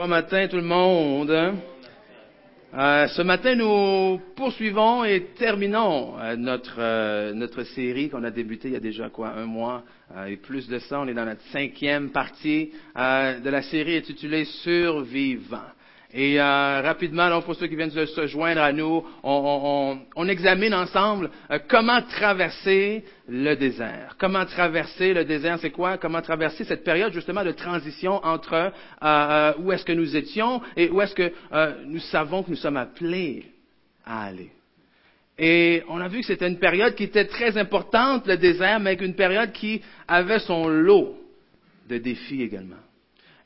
Bon matin tout le monde. Euh, ce matin, nous poursuivons et terminons euh, notre, euh, notre série qu'on a débutée il y a déjà quoi, un mois et plus de ça. On est dans notre cinquième partie de la série intitulée Survivant. Et euh, rapidement, donc, pour ceux qui viennent de se joindre à nous, on, examine ensemble euh, comment traverser le désert. Comment traverser le désert, c'est quoi? Comment traverser cette période justement de transition entre euh, où est-ce que nous étions et où est-ce que nous savons que nous sommes appelés à aller. Et on a vu que c'était une période qui était très importante, le désert, mais une période qui avait son lot de défis également.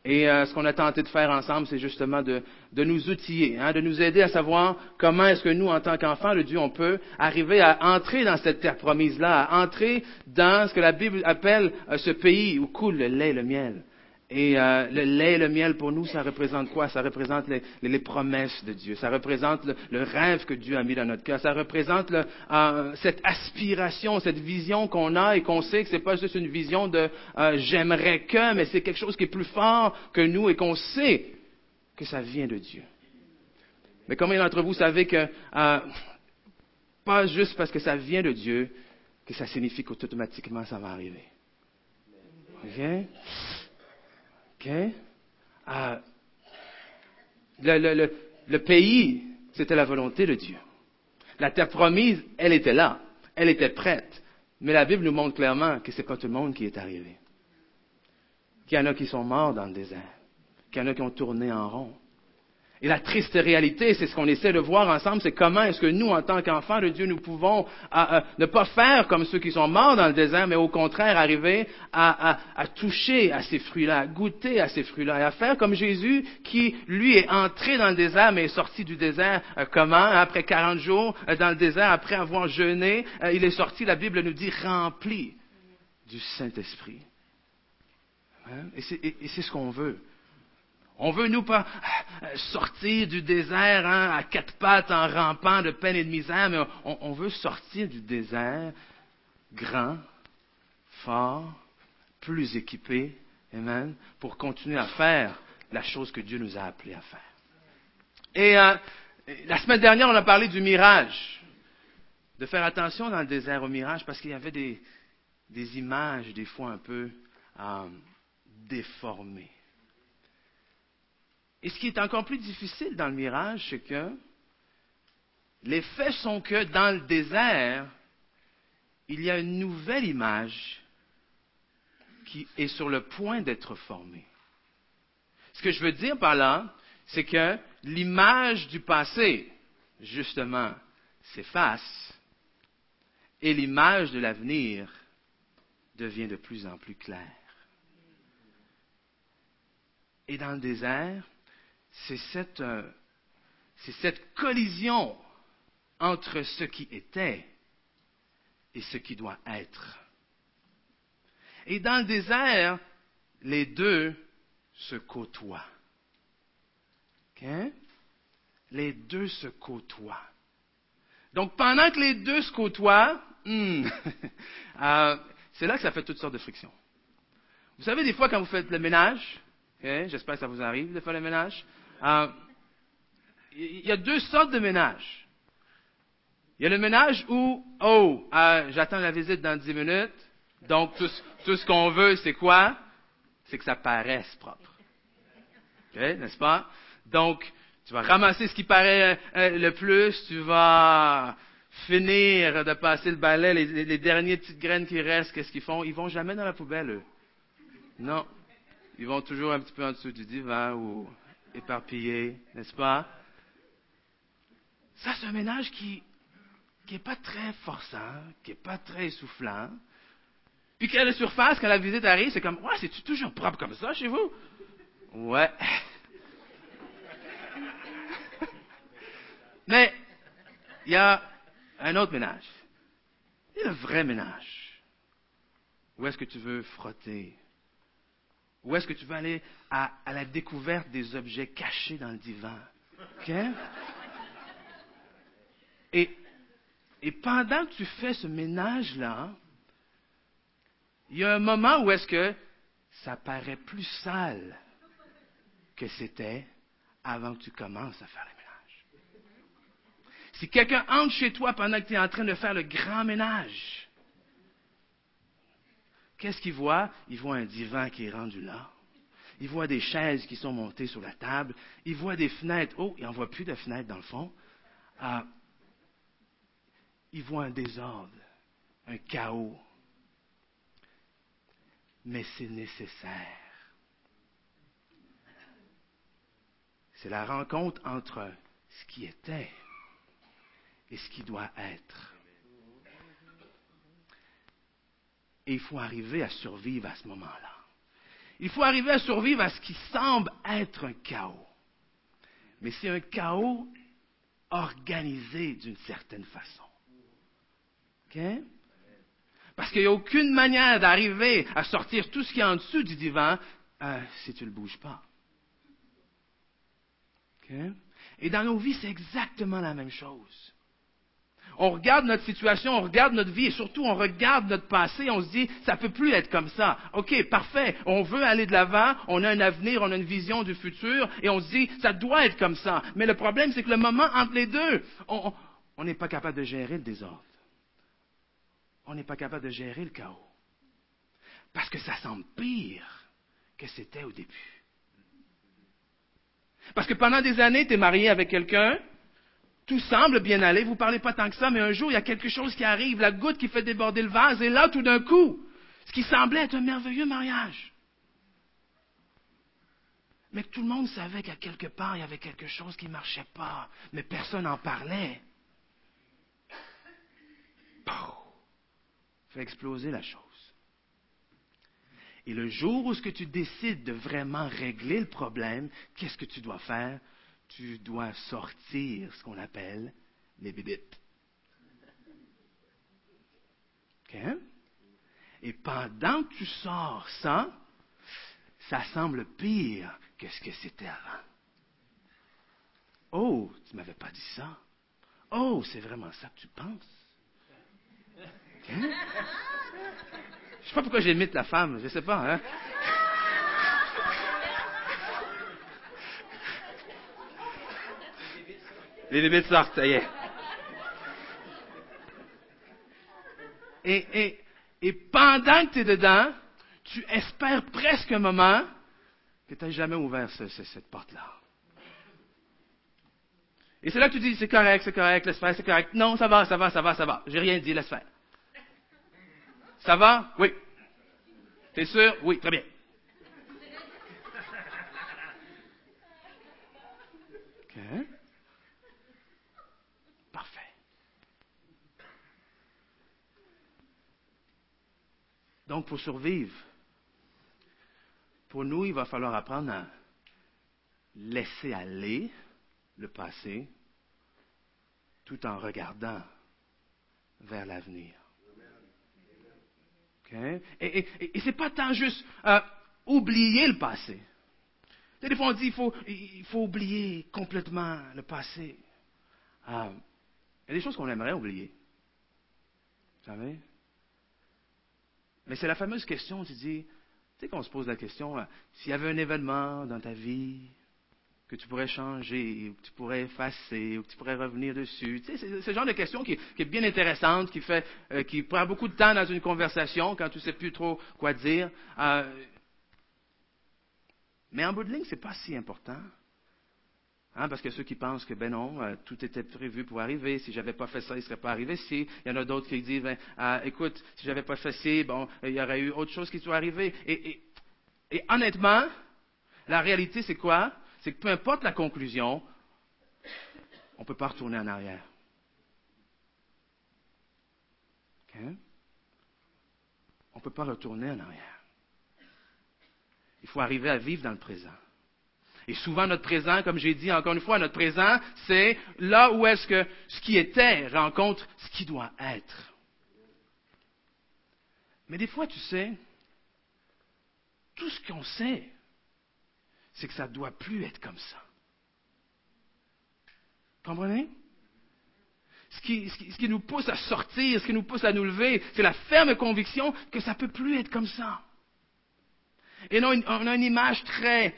Et euh, ce qu'on a tenté de faire ensemble, c'est justement de, nous outiller, hein, de nous aider à savoir comment est-ce que nous, en tant qu'enfants de Dieu, on peut arriver à entrer dans cette terre promise-là, à entrer dans ce que la Bible appelle euh, ce pays où coule le lait et le miel. Et euh, le lait et le miel, pour nous, ça représente quoi? Ça représente les, les, promesses de Dieu. Ça représente le, rêve que Dieu a mis dans notre cœur. Ça représente le, euh, cette aspiration, cette vision qu'on a et qu'on sait que c'est pas juste une vision de euh, j'aimerais que, mais c'est quelque chose qui est plus fort que nous et qu'on sait que ça vient de Dieu. Mais combien d'entre vous savez que euh, pas juste parce que ça vient de Dieu que ça signifie qu'automatiquement ça va arriver? Okay? Euh, le, pays, c'était la volonté de Dieu. La terre promise, elle était là. Elle était prête. Mais la Bible nous montre clairement que ce n'est pas tout le monde qui est arrivé. Qu'il y en a qui sont morts dans le désert. Qu'il y en a qui ont tourné en rond. Et la triste réalité, c'est ce qu'on essaie de voir ensemble, c'est comment est-ce que nous, en tant qu'enfants de Dieu, nous pouvons ne pas faire comme ceux qui sont morts dans le désert, mais au contraire arriver à, toucher à ces fruits-là, à goûter à ces fruits-là, et à faire comme Jésus qui, lui, est entré dans le désert, mais est sorti du désert euh, comment? Après 40 jours euh, dans le désert, après avoir jeûné, euh, il est sorti, la Bible nous dit, rempli du Saint-Esprit. Hein? Et c'est ce qu'on veut. On veut, nous, pas euh, sortir du désert hein, à quatre pattes en rampant de peine et de misère, mais on, veut sortir du désert grand, fort, plus équipé, amen, pour continuer à faire la chose que Dieu nous a appelés à faire. Et euh, la semaine dernière, on a parlé du mirage, de faire attention dans le désert au mirage, parce qu'il y avait des, images, des fois un peu euh, déformées. Et ce qui est encore plus difficile dans le mirage, c'est que les faits sont que dans le désert, il y a une nouvelle image qui est sur le point d'être formée. Ce que je veux dire par là, c'est que l'image du passé, justement, s'efface et l'image de l'avenir devient de plus en plus claire. Et dans le désert, c'est cette, euh, cette collision entre ce qui était et ce qui doit être. Et dans le désert, les deux se côtoient. Les deux se côtoient. Donc pendant que les deux se côtoient, hmm, euh, c'est là que ça fait toutes sortes de frictions. Vous savez, des fois, quand vous faites le ménage, j'espère que ça vous arrive de faire le ménage, euh, il y a deux sortes de ménage. Il y a le ménage où, oh, euh, j'attends la visite dans dix minutes, donc tout, ce qu'on veut, c'est quoi? C'est que ça paraisse propre. n'est-ce pas? Donc, tu vas ramasser ce qui paraît euh, le plus, tu vas finir de passer le balai, les, les dernières petites graines qui restent, qu'est-ce qu'ils font? Ils vont jamais dans la poubelle, eux. Non. Ils vont toujours un petit peu en dessous du divan ou éparpillé, n'est-ce pas? Ça, c'est un ménage qui n'est pas très forçant, qui n'est pas très essoufflant. Puis qu'à la surface, quand la visite arrive, c'est comme, ouais, c'est toujours propre comme ça chez vous? Ouais. Mais il y a un autre ménage. Il le vrai ménage. Où est-ce que tu veux frotter? Où est-ce que tu veux aller à, la découverte des objets cachés dans le divan? Et, et pendant que tu fais ce ménage-là, il y a un moment où est-ce que ça paraît plus sale que c'était avant que tu commences à faire le ménage. Si quelqu'un entre chez toi pendant que tu es en train de faire le grand ménage, qu'est-ce qu'il voit? Il voit un divan qui est rendu là. Il voit des chaises qui sont montées sur la table. Il voit des fenêtres. Oh, il n'en voit plus de fenêtres dans le fond. Ah, il voit un désordre, un chaos. Mais c'est nécessaire. C'est la rencontre entre ce qui était et ce qui doit être. Et il faut arriver à survivre à ce moment-là. Il faut arriver à survivre à ce qui semble être un chaos. Mais c'est un chaos organisé d'une certaine façon. OK? Parce qu'il n'y a aucune manière d'arriver à sortir tout ce qui est en dessous du divan euh, si tu ne le bouges pas. OK? Et dans nos vies, c'est exactement la même chose. On regarde notre situation, on regarde notre vie et surtout on regarde notre passé, on se dit, ça peut plus être comme ça. OK, parfait, on veut aller de l'avant, on a un avenir, on a une vision du futur et on se dit, ça doit être comme ça. Mais le problème, c'est que le moment entre les deux, on n'est pas capable de gérer le désordre. On n'est pas capable de gérer le chaos. Parce que ça semble pire que c'était au début. Parce que pendant des années, tu es marié avec quelqu'un, tout semble bien aller, vous ne parlez pas tant que ça, mais un jour, il y a quelque chose qui arrive, la goutte qui fait déborder le vase, et là, tout d'un coup, ce qui semblait être un merveilleux mariage. Mais tout le monde savait qu'à quelque part, il y avait quelque chose qui ne marchait pas, mais personne n'en parlait. Pouf! Fait exploser la chose. Et le jour où ce que tu décides de vraiment régler le problème, qu'est-ce que tu dois faire? Tu dois sortir ce qu'on appelle les bébites. OK? Et pendant que tu sors ça, ça semble pire que ce que c'était avant. Oh, tu ne m'avais pas dit ça. Oh, c'est vraiment ça que tu penses. Je ne sais pas pourquoi j'imite la femme, je ne sais pas. Hein? Les limites sortent, ça y est. Et, et, pendant que tu es dedans, tu espères presque un moment que tu n'as jamais ouvert cette porte-là. Et c'est là que tu dis, c'est correct, c'est correct, laisse faire, c'est correct. Non, ça va, ça va, ça va, ça va. J'ai rien dit, laisse faire. Ça va? Oui. T'es sûr? Oui, très bien. OK. Donc, pour survivre, pour nous, il va falloir apprendre à laisser aller le passé tout en regardant vers l'avenir. Et, et, et, c'est pas tant juste euh, oublier le passé. Des fois, on dit qu'il faut, oublier complètement le passé. Euh, il y a des choses qu'on aimerait oublier. Vous savez? Mais c'est la fameuse question, tu dis, tu sais qu'on se pose la question, euh, s'il y avait un événement dans ta vie que tu pourrais changer, ou que tu pourrais effacer, ou que tu pourrais revenir dessus. Tu sais, c'est ce genre de question qui, est bien intéressante, qui, fait, euh, qui prend beaucoup de temps dans une conversation quand tu ne sais plus trop quoi dire. Euh, mais en bout de ligne, ce n'est pas si important. Hein, parce que ceux qui pensent que, ben non, euh, tout était prévu pour arriver. Si j'avais pas fait ça, il serait pas arrivé Si, Il y en a d'autres qui disent, ben, euh, écoute, si j'avais pas fait ça, bon, il y aurait eu autre chose qui soit arrivé. Et, et honnêtement, la réalité, c'est quoi? C'est que peu importe la conclusion, on ne peut pas retourner en arrière. On ne peut pas retourner en arrière. Il faut arriver à vivre dans le présent. Et souvent, notre présent, comme j'ai dit encore une fois, notre présent, c'est là où est-ce que ce qui était rencontre ce qui doit être. Mais des fois, tu sais, tout ce qu'on sait, c'est que ça ne doit plus être comme ça. Comprenez? Ce qui, ce qui, nous pousse à sortir, ce qui nous pousse à nous lever, c'est la ferme conviction que ça ne peut plus être comme ça. Et non, on a une image très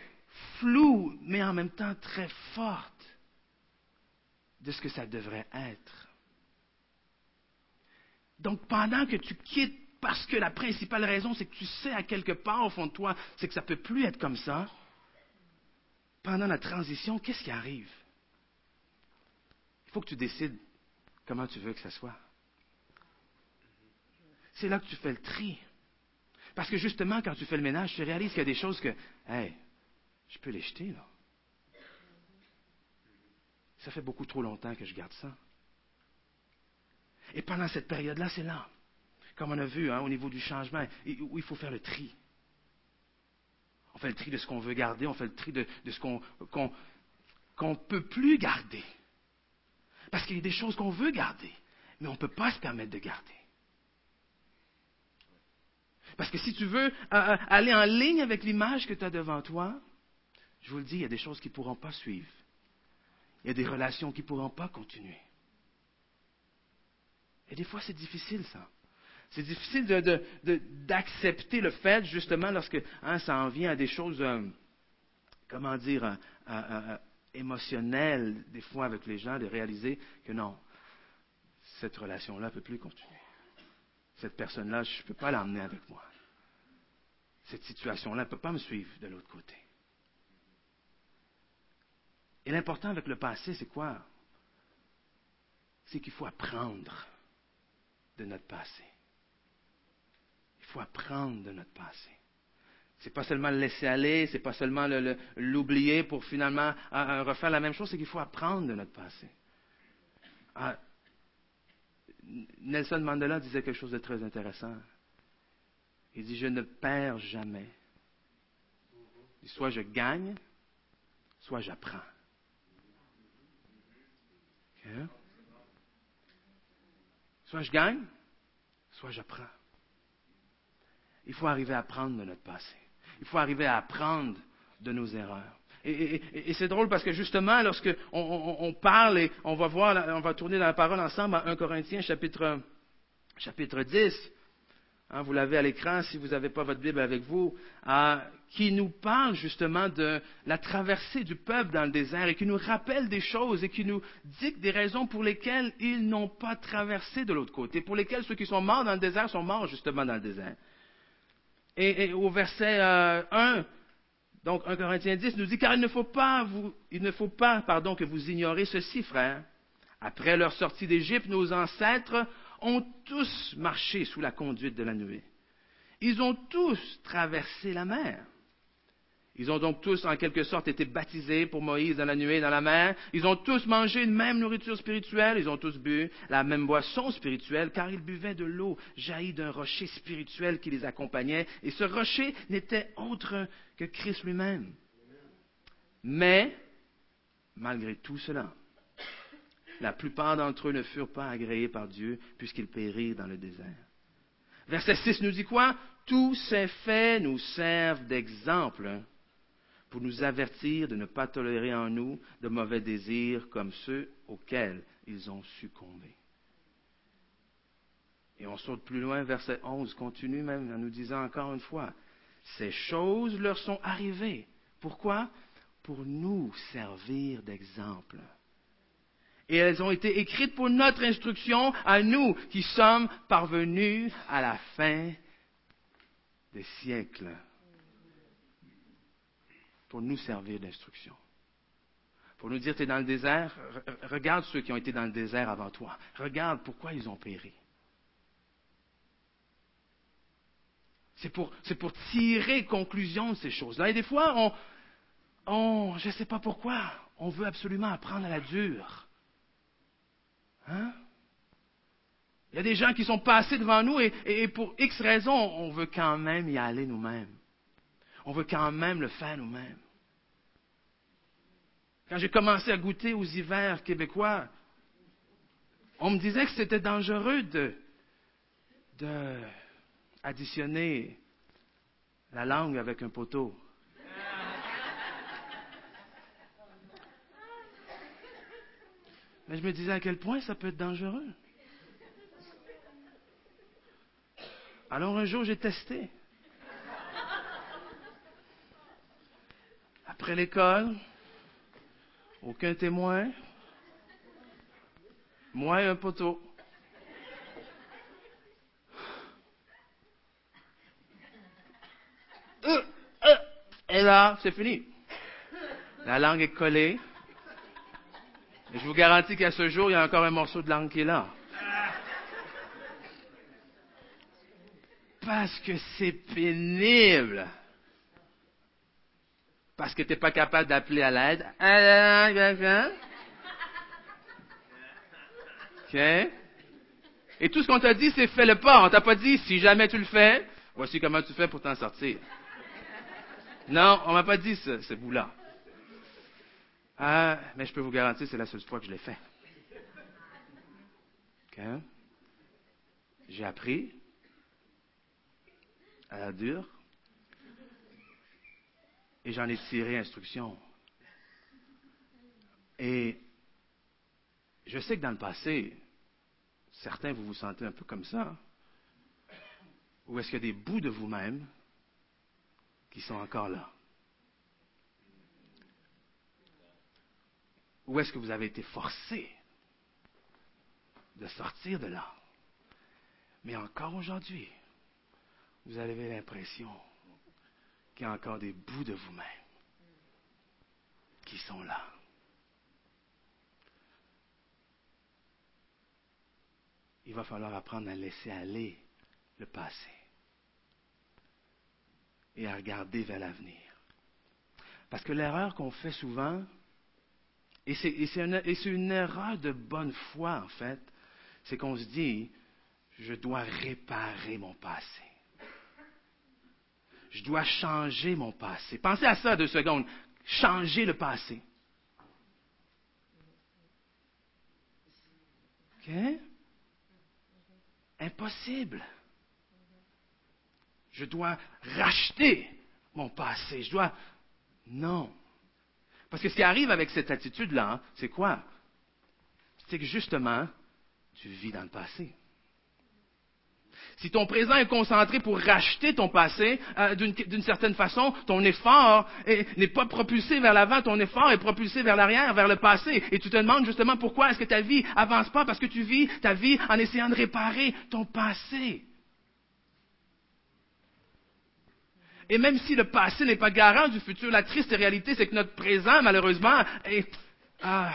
floue, mais en même temps très forte de ce que ça devrait être. Donc pendant que tu quittes, parce que la principale raison, c'est que tu sais à quelque part au fond de toi, c'est que ça ne peut plus être comme ça, pendant la transition, qu'est-ce qui arrive? Il faut que tu décides comment tu veux que ça soit. C'est là que tu fais le tri. Parce que justement, quand tu fais le ménage, tu réalises qu'il y a des choses que, je peux les jeter, là. Ça fait beaucoup trop longtemps que je garde ça. Et pendant cette période-là, c'est là, comme on a vu hein, au niveau du changement, où il faut faire le tri. On fait le tri de ce qu'on veut garder, on fait le tri de, ce qu'on ne peut plus garder. Parce qu'il y a des choses qu'on veut garder, mais on ne peut pas se permettre de garder. Parce que si tu veux euh, euh, aller en ligne avec l'image que tu as devant toi, je vous le dis, il y a des choses qui ne pourront pas suivre. Il y a des relations qui ne pourront pas continuer. Et des fois, c'est difficile, ça. C'est difficile d'accepter le fait, justement, lorsque hein, ça en vient à des choses, euh, comment dire, émotionnelles, des fois avec les gens, de réaliser que non, cette relation-là ne peut plus continuer. Cette personne-là, je ne peux pas l'emmener avec moi. Cette situation-là ne peut pas me suivre de l'autre côté. Et l'important avec le passé, c'est quoi? C'est qu'il faut apprendre de notre passé. Il faut apprendre de notre passé. C'est pas seulement le laisser aller, c'est pas seulement l'oublier pour finalement refaire la même chose, c'est qu'il faut apprendre de notre passé. Ah, Nelson Mandela disait quelque chose de très intéressant. Il dit, je ne perds jamais. soit je gagne, soit j'apprends. Soit je gagne, soit j'apprends. Il faut arriver à apprendre de notre passé. Il faut arriver à apprendre de nos erreurs. Et, c'est drôle parce que justement, lorsque on, parle et on va voir, on va tourner dans la parole ensemble à 1 Corinthiens chapitre, chapitre 10, hein, vous l'avez à l'écran si vous n'avez pas votre Bible avec vous, qui nous parle justement de la traversée du peuple dans le désert et qui nous rappelle des choses et qui nous dit des raisons pour lesquelles ils n'ont pas traversé de l'autre côté, pour lesquelles ceux qui sont morts dans le désert sont morts justement dans le désert. Et, au verset 1, euh, donc 1 Corinthiens 10 nous dit, car il ne faut pas, pardon, que vous ignorez ceci, frère. Après leur sortie d'Égypte, nos ancêtres ont tous marché sous la conduite de la nuée. Ils ont tous traversé la mer. Ils ont donc tous, en quelque sorte, été baptisés pour Moïse dans la nuée dans la mer. Ils ont tous mangé une même nourriture spirituelle. Ils ont tous bu la même boisson spirituelle, car ils buvaient de l'eau jaillie d'un rocher spirituel qui les accompagnait. Et ce rocher n'était autre que Christ lui-même. Mais, malgré tout cela, la plupart d'entre eux ne furent pas agréés par Dieu, puisqu'ils périrent dans le désert. Verset 6 nous dit quoi? Tous ces faits nous servent d'exemple pour nous avertir de ne pas tolérer en nous de mauvais désirs comme ceux auxquels ils ont succombé. Et on saute plus loin, verset 11 continue même en nous disant encore une fois, ces choses leur sont arrivées. Pourquoi? Pour nous servir d'exemple. Et elles ont été écrites pour notre instruction à nous qui sommes parvenus à la fin des siècles pour nous servir d'instruction. Pour nous dire, tu es dans le désert, regarde ceux qui ont été dans le désert avant toi. Regarde pourquoi ils ont péri. C'est pour, pour, tirer conclusion de ces choses-là. Et des fois, on, on je ne sais pas pourquoi, on veut absolument apprendre à la dure. Hein? Il y a des gens qui sont passés devant nous et, pour X raisons, on veut quand même y aller nous-mêmes. On veut quand même le faire nous-mêmes. Quand j'ai commencé à goûter aux hivers québécois, on me disait que c'était dangereux de, de additionner la langue avec un poteau. Mais je me disais à quel point ça peut être dangereux. Alors un jour, j'ai testé. après l'école. Aucun témoin. Moi et un poteau. Euh, euh, et là, c'est fini. La langue est collée. Je vous garantis qu'à ce jour, il y a encore un morceau de langue qui est là. Parce que c'est pénible. Parce que tu n'es pas capable d'appeler à l'aide. OK? Et tout ce qu'on t'a dit, c'est fais le pas. On t'a pas dit, si jamais tu le fais, voici comment tu fais pour t'en sortir. Non, on m'a pas dit ce, ce bout-là. Ah, mais je peux vous garantir, c'est la seule fois que je l'ai fait. J'ai appris à la dure et j'en ai tiré instruction. Et je sais que dans le passé, certains, vous vous sentez un peu comme ça. Ou est-ce qu'il y a des bouts de vous-même qui sont encore là? Ou est-ce que vous avez été forcé de sortir de là? Mais encore aujourd'hui, vous avez l'impression qu'il y a encore des bouts de vous-même qui sont là. Il va falloir apprendre à laisser aller le passé et à regarder vers l'avenir. Parce que l'erreur qu'on fait souvent, et c'est une, erreur de bonne foi en fait, c'est qu'on se dit, je dois réparer mon passé. Je dois changer mon passé. Pensez à ça deux secondes. Changer le passé. OK? Impossible. Je dois racheter mon passé. Je dois. Non. Parce que ce qui arrive avec cette attitude-là, c'est quoi? C'est que justement, tu vis dans le passé. Si ton présent est concentré pour racheter ton passé, euh, d'une certaine façon, ton effort n'est pas propulsé vers l'avant, ton effort est propulsé vers l'arrière, vers le passé. Et tu te demandes justement pourquoi est-ce que ta vie avance pas, parce que tu vis ta vie en essayant de réparer ton passé. Et même si le passé n'est pas garant du futur, la triste réalité, c'est que notre présent, malheureusement, est, ah,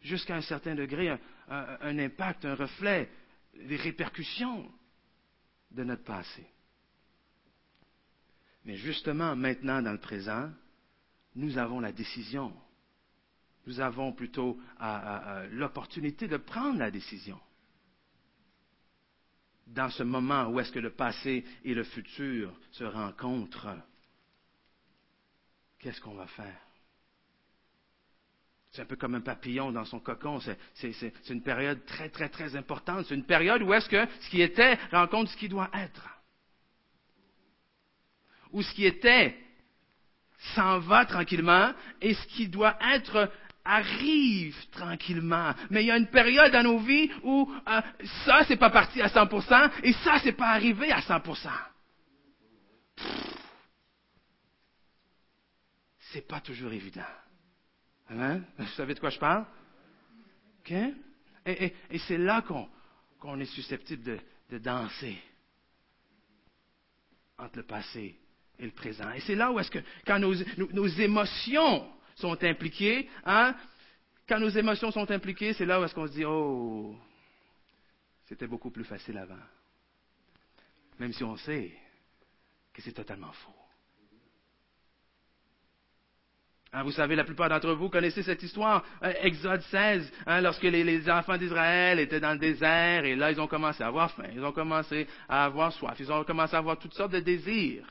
jusqu'à un certain degré, un impact, un reflet, des répercussions de notre passé. Mais justement, maintenant, dans le présent, nous avons la décision. Nous avons plutôt l'opportunité de prendre la décision. Dans ce moment où est-ce que le passé et le futur se rencontrent, qu'est-ce qu'on va faire? C'est un peu comme un papillon dans son cocon. C'est une période très, très, très importante. C'est une période où est-ce que ce qui était rencontre ce qui doit être. Où ce qui était s'en va tranquillement et ce qui doit être arrive tranquillement. Mais il y a une période dans nos vies où euh, ça, c'est pas parti à 100% et ça, c'est pas arrivé à 100%. C'est pas toujours évident. Amen? Vous savez de quoi je parle? Et, c'est là qu'on est susceptible de, danser entre le passé et le présent. Et c'est là où est-ce que, quand nos, émotions sont impliquées, hein, quand nos émotions sont impliquées, c'est là où est-ce qu'on se dit, oh, c'était beaucoup plus facile avant. Même si on sait que c'est totalement faux. Hein, vous savez, la plupart d'entre vous connaissez cette histoire, euh, Exode 16, hein, lorsque les, enfants d'Israël étaient dans le désert, et là, ils ont commencé à avoir faim, ils ont commencé à avoir soif, ils ont commencé à avoir toutes sortes de désirs.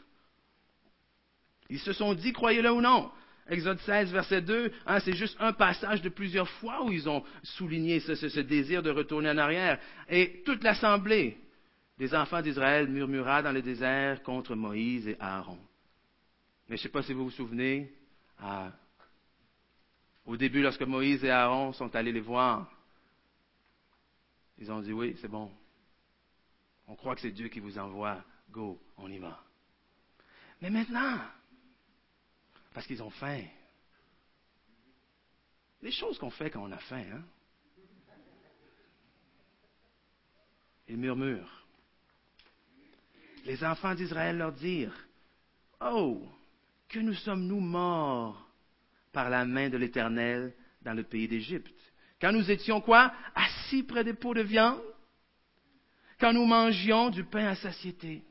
Ils se sont dit, croyez-le ou non, Exode 16, verset 2, hein, c'est juste un passage de plusieurs fois où ils ont souligné ce, désir de retourner en arrière. Et toute l'assemblée des enfants d'Israël murmura dans le désert contre Moïse et Aaron. Mais je ne sais pas si vous vous souvenez, au début, lorsque Moïse et Aaron sont allés les voir, ils ont dit oui, c'est bon. On croit que c'est Dieu qui vous envoie. Go, on y va. Mais maintenant, parce qu'ils ont faim, les choses qu'on fait quand on a faim, hein? Ils murmurent. Les enfants d'Israël leur dirent, Oh, que nous sommes-nous morts par la main de l'Éternel dans le pays d'Égypte? Quand nous étions quoi? Assis près des pots de viande? Quand nous mangions du pain à satiété?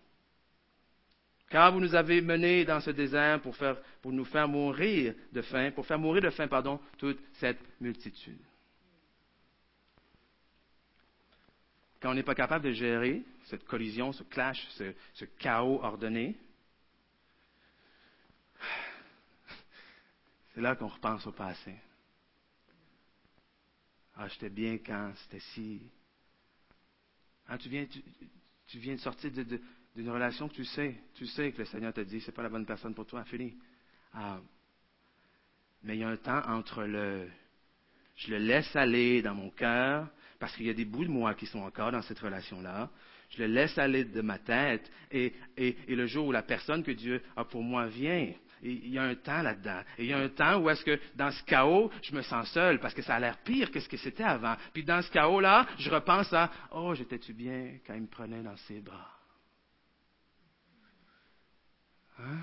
Car vous nous avez menés dans ce désert pour, faire, pour nous faire mourir de faim, pour faire mourir de faim, pardon, toute cette multitude. Quand on n'est pas capable de gérer cette collision, ce clash, ce, chaos ordonné, c'est là qu'on repense au passé. Ah, j'étais bien quand c'était si. Ah, tu, viens, tu, viens de sortir d'une relation que tu sais, tu sais que le Seigneur t'a dit, c'est pas la bonne personne pour toi, fini. Ah, mais il y a un temps entre le, je le laisse aller dans mon cœur, parce qu'il y a des bouts de moi qui sont encore dans cette relation-là. Je le laisse aller de ma tête, et, et, et le jour où la personne que Dieu a pour moi vient, il y a un temps là-dedans. Et il y a un temps où est-ce que dans ce chaos, je me sens seul parce que ça a l'air pire que ce que c'était avant. Puis dans ce chaos-là, je repense à Oh, j'étais-tu bien quand il me prenait dans ses bras? Hein?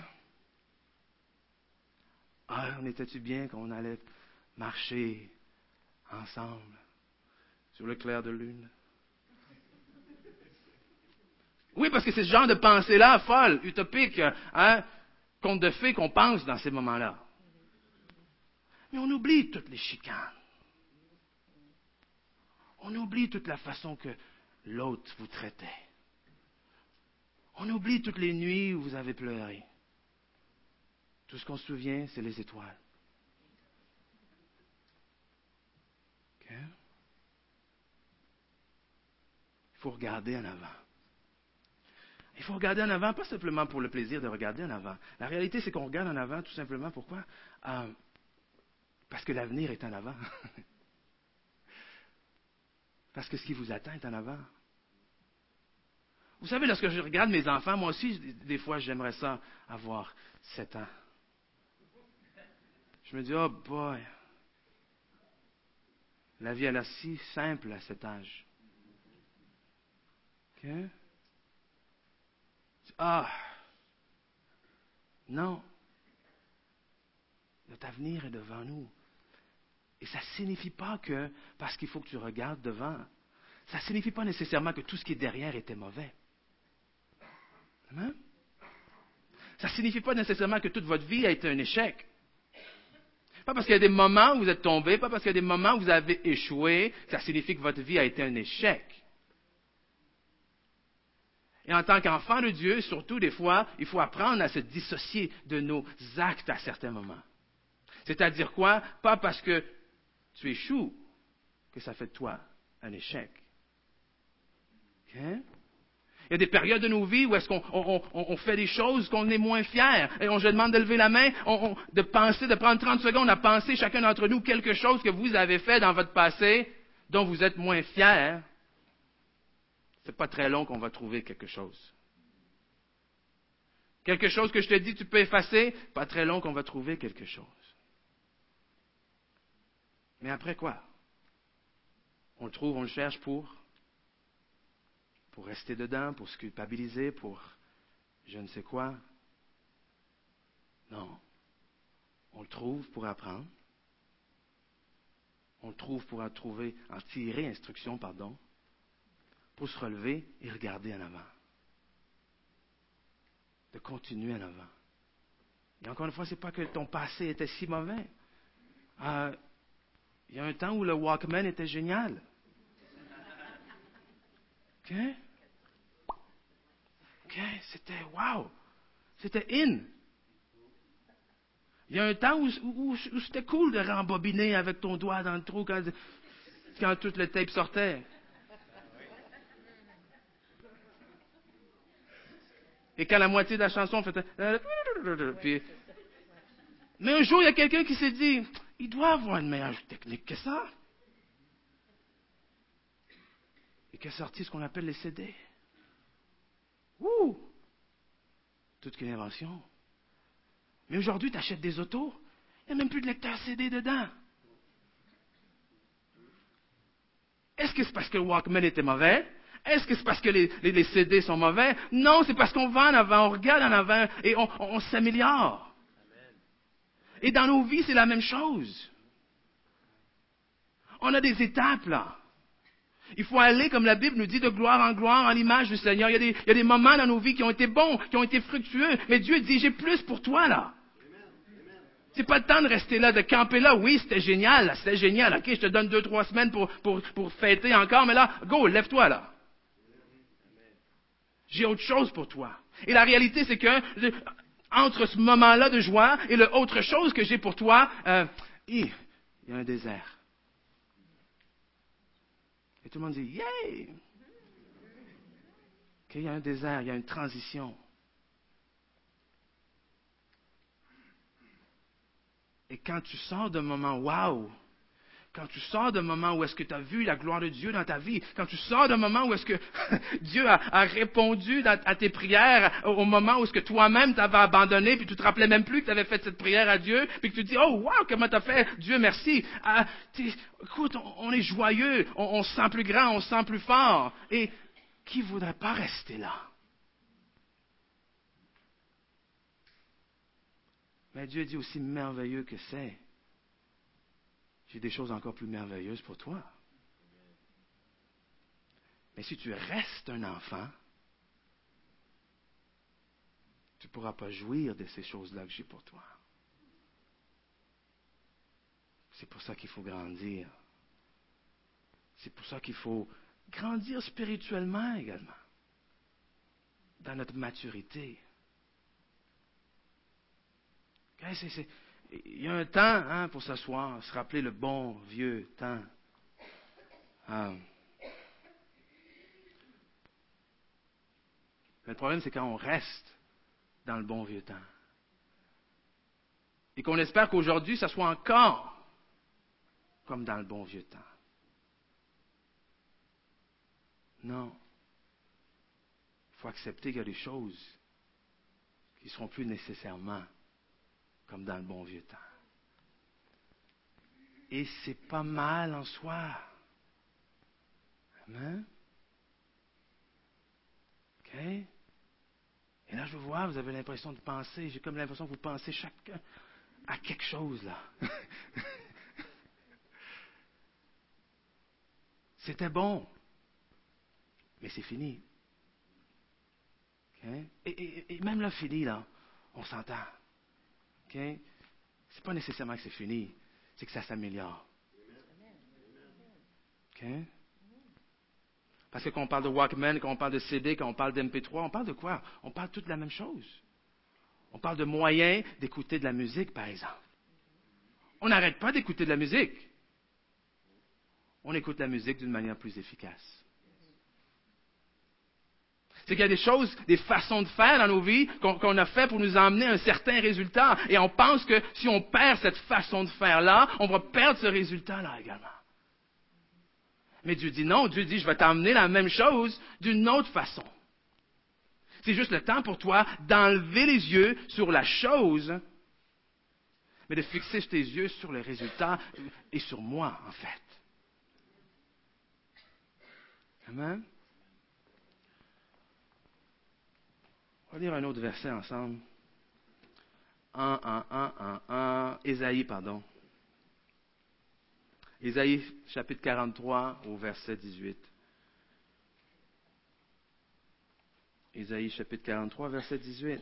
Ah, on était-tu bien quand on allait marcher ensemble sur le clair de lune? Oui, parce que c'est ce genre de pensée-là, folle, utopique, hein, conte de fées qu'on pense dans ces moments-là. Mais on oublie toutes les chicanes. On oublie toute la façon que l'autre vous traitait. On oublie toutes les nuits où vous avez pleuré. Tout ce qu'on se souvient, c'est les étoiles. Il faut regarder en avant. Il faut regarder en avant, pas simplement pour le plaisir de regarder en avant. La réalité, c'est qu'on regarde en avant tout simplement pourquoi? Euh, Parce que l'avenir est en avant. Parce que ce qui vous attend est en avant. Vous savez, lorsque je regarde mes enfants, moi aussi, des fois, j'aimerais ça avoir sept ans. Je me dis, oh boy, la vie, elle est si simple à cet âge. OK? Ah, non. Notre avenir est devant nous. Et ça ne signifie pas que, parce qu'il faut que tu regardes devant, ça ne signifie pas nécessairement que tout ce qui est derrière était mauvais. Amen? Ça ne signifie pas nécessairement que toute votre vie a été un échec. Pas parce qu'il y a des moments où vous êtes tombé, pas parce qu'il y a des moments où vous avez échoué, ça signifie que votre vie a été un échec. Et en tant qu'enfant de Dieu, surtout des fois, il faut apprendre à se dissocier de nos actes à certains moments. C'est-à-dire quoi? Pas parce que tu échoues que ça fait de toi un échec. Il y a des périodes de nos vies où est-ce qu'on fait des choses qu'on est moins fiers. Et on, je demande de lever la main, de penser, de prendre 30 secondes à penser chacun d'entre nous quelque chose que vous avez fait dans votre passé dont vous êtes moins fiers c'est pas très long qu'on va trouver quelque chose. Quelque chose que je te dis, tu peux effacer, pas très long qu'on va trouver quelque chose. Mais après quoi? On le trouve, on le cherche pour pour rester dedans, pour se culpabiliser, pour je ne sais quoi. Non. On le trouve pour apprendre. On le trouve pour en trouver, en tirer instruction, pardon pour se relever et regarder en avant. De continuer en avant. Et encore une fois, ce n'est pas que ton passé était si mauvais. Euh, il y a un temps où le Walkman était génial. OK? C'était wow! C'était in. Il y a un temps où, c'était cool de rembobiner avec ton doigt dans le trou quand, quand toute le tape sortait. Et quand la moitié de la chanson fait... Mais un jour, il y a quelqu'un qui s'est dit, il doit avoir une meilleure technique que ça. Et qui a sorti ce qu'on appelle les CD. Ouh! Toute une invention. Mais aujourd'hui, tu achètes des autos, il n'y a même plus de lecteur CD dedans. Est-ce que c'est parce que le Walkman était mauvais? Est-ce que c'est parce que les, les, CD sont mauvais? Non, c'est parce qu'on va en avant, on regarde en avant et on s'améliore. Et dans nos vies, c'est la même chose. On a des étapes là. Il faut aller, comme la Bible nous dit, de gloire en gloire, en l'image du Seigneur. Il y, a des, il y, a des, moments dans nos vies qui ont été bons, qui ont été fructueux, mais Dieu dit, j'ai plus pour toi là. C'est pas le temps de rester là, de camper là. Oui, c'était génial, c'était génial. Ok, je te donne deux, trois semaines pour, pour, pour fêter encore, mais là, go, lève-toi là. J'ai autre chose pour toi. Et la réalité, c'est que entre ce moment-là de joie et l'autre chose que j'ai pour toi, euh, il y a un désert. Tout le monde dit, yay! il y a un désert, il y a une transition. Et quand tu sors d'un moment wow, quand tu sors d'un moment où est-ce que tu as vu la gloire de Dieu dans ta vie, quand tu sors d'un moment où est-ce que Dieu a, répondu à tes prières, au moment où est-ce que toi-même t'avais abandonné, puis tu te rappelais même plus que tu avais fait cette prière à Dieu, puis que tu dis, oh wow, comment tu as fait, Dieu merci. Ah, écoute, on, est joyeux, on, on se sent plus grand, on se sent plus fort. Et qui voudrait pas rester là? Mais Dieu dit aussi merveilleux que c'est j'ai des choses encore plus merveilleuses pour toi. Mais si tu restes un enfant, tu ne pourras pas jouir de ces choses-là que j'ai pour toi. C'est pour ça qu'il faut grandir. C'est pour ça qu'il faut grandir spirituellement également, dans notre maturité. Il y a un temps hein, pour s'asseoir, se rappeler le bon vieux temps. Ah. Mais le problème, c'est quand on reste dans le bon vieux temps. Et qu'on espère qu'aujourd'hui, ça soit encore comme dans le bon vieux temps. Non. Il faut accepter qu'il y a des choses qui ne seront plus nécessairement comme dans le bon vieux temps. Et c'est pas mal en soi. Amen. OK? Et là, je vois, vous avez l'impression de penser, j'ai comme l'impression que vous pensez chacun à quelque chose là. C'était bon, mais c'est fini. OK? Et, et, même là, fini, là, on s'entend. Ce C'est pas nécessairement que c'est fini, c'est que ça s'améliore. Parce que quand on parle de Walkman, quand on parle de CD, quand on parle d'MP3, on parle de quoi? On parle toutes de la même chose. On parle de moyens d'écouter de la musique, par exemple. On n'arrête pas d'écouter de la musique. On écoute la musique d'une manière plus efficace. C'est qu'il y a des choses, des façons de faire dans nos vies qu'on a fait pour nous emmener à un certain résultat. Et on pense que si on perd cette façon de faire-là, on va perdre ce résultat-là également. Mais Dieu dit non, Dieu dit, je vais t'emmener la même chose d'une autre façon. C'est juste le temps pour toi d'enlever les yeux sur la chose, mais de fixer tes yeux sur le résultat et sur moi, en fait. Amen. On va lire un autre verset ensemble. 1, 1, 1, 1, 1, Ésaïe, pardon. Ésaïe, chapitre 43, au verset 18. Ésaïe, chapitre 43, verset 18.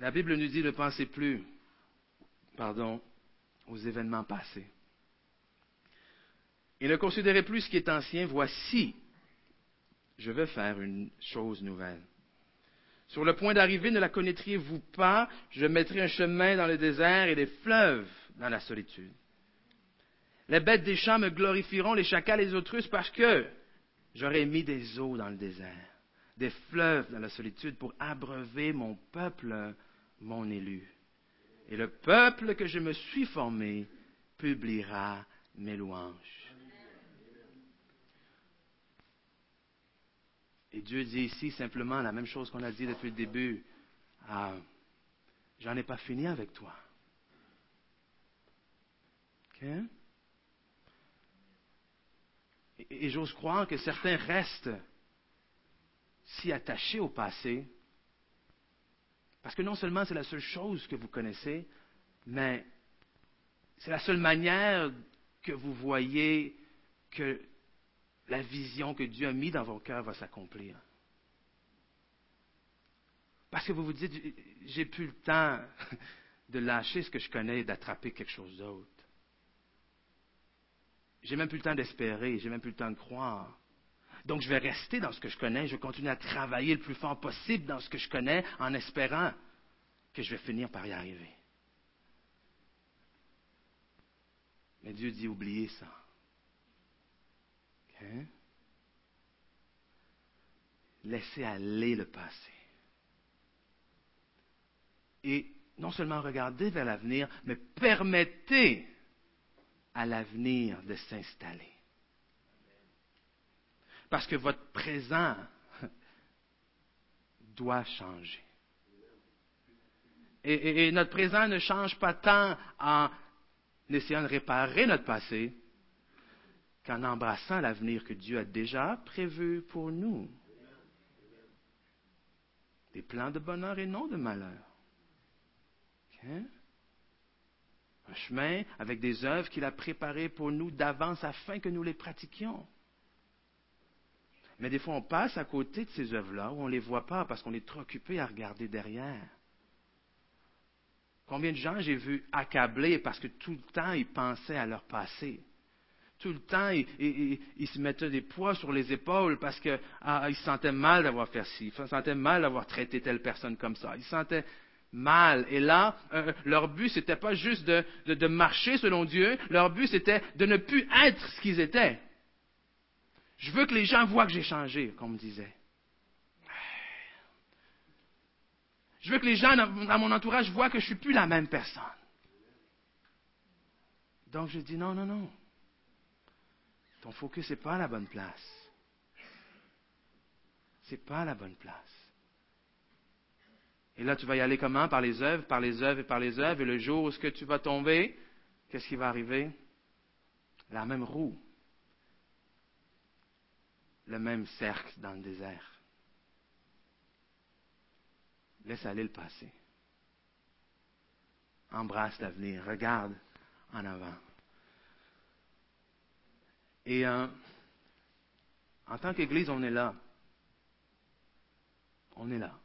La Bible nous dit ne pensez plus, pardon, aux événements passés. Et ne considérez plus ce qui est ancien, voici, je vais faire une chose nouvelle. Sur le point d'arriver, ne la connaîtriez-vous pas? Je mettrai un chemin dans le désert et des fleuves dans la solitude. Les bêtes des champs me glorifieront, les chacals et les autruches, parce que j'aurai mis des eaux dans le désert, des fleuves dans la solitude pour abreuver mon peuple, mon élu. Et le peuple que je me suis formé publiera mes louanges. Et Dieu dit ici simplement la même chose qu'on a dit depuis le début. Ah, j'en ai pas fini avec toi. Et j'ose croire que certains restent si attachés au passé, parce que non seulement c'est la seule chose que vous connaissez, mais c'est la seule manière que vous voyez que la vision que Dieu a mise dans vos cœurs va s'accomplir. Parce que vous vous dites, j'ai plus le temps de lâcher ce que je connais et d'attraper quelque chose d'autre. J'ai même plus le temps d'espérer, j'ai même plus le temps de croire. Donc je vais rester dans ce que je connais, je vais continuer à travailler le plus fort possible dans ce que je connais en espérant que je vais finir par y arriver. Mais Dieu dit, oubliez ça. Laissez aller le passé. Et non seulement regardez vers l'avenir, mais permettez à l'avenir de s'installer. Parce que votre présent doit changer. Et, notre présent ne change pas tant en essayant de réparer notre passé qu'en embrassant l'avenir que Dieu a déjà prévu pour nous. Des plans de bonheur et non de malheur. Un chemin avec des œuvres qu'il a préparées pour nous d'avance afin que nous les pratiquions. Mais des fois, on passe à côté de ces œuvres-là où on ne les voit pas parce qu'on est trop occupé à regarder derrière. Combien de gens j'ai vu accablés parce que tout le temps ils pensaient à leur passé? Tout le temps, ils, se mettaient des poids sur les épaules parce qu'ils ah, se sentaient mal d'avoir fait ci, ils se sentaient mal d'avoir traité telle personne comme ça. Ils se sentaient mal. Et là, euh, leur but, c'était pas juste de marcher selon Dieu, leur but, c'était de ne plus être ce qu'ils étaient. Je veux que les gens voient que j'ai changé, comme on me disait. Je veux que les gens dans mon entourage voient que je ne suis plus la même personne. Donc je dis non, non, non. Ton focus n'est pas à la bonne place. C'est pas à la bonne place. Et là, tu vas y aller comment? Par les œuvres, par les œuvres et par les œuvres. Et le jour où ce que tu vas tomber, qu'est-ce qui va arriver? La même roue le même cercle dans le désert. Laisse aller le passé. Embrasse l'avenir. Regarde en avant. Et euh, en tant qu'Église, on est là. On est là.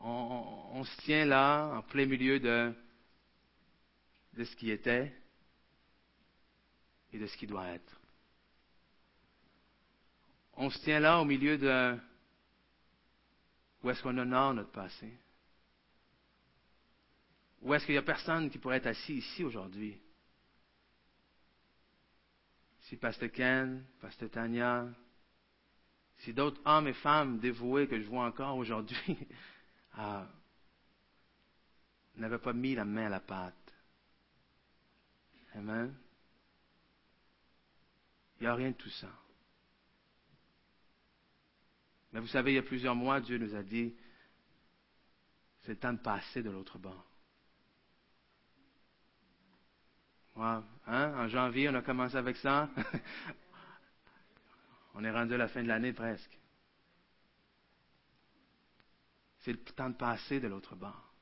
On, se tient là, en plein milieu de, de ce qui était et de ce qui doit être on se tient là au milieu de où est-ce qu'on honore notre passé? Où est-ce qu'il n'y a personne qui pourrait être assis ici aujourd'hui? Si Pasteur Ken, Pasteur Tania, si d'autres hommes et femmes dévoués que je vois encore aujourd'hui ah, n'avaient pas mis la main à la pâte. Amen. Il n'y a rien de tout ça. Mais vous savez, il y a plusieurs mois, Dieu nous a dit, c'est le temps de passer de l'autre bord. Hein? En janvier, on a commencé avec ça. on est rendu à la fin de l'année presque. C'est le temps de passer de l'autre bord.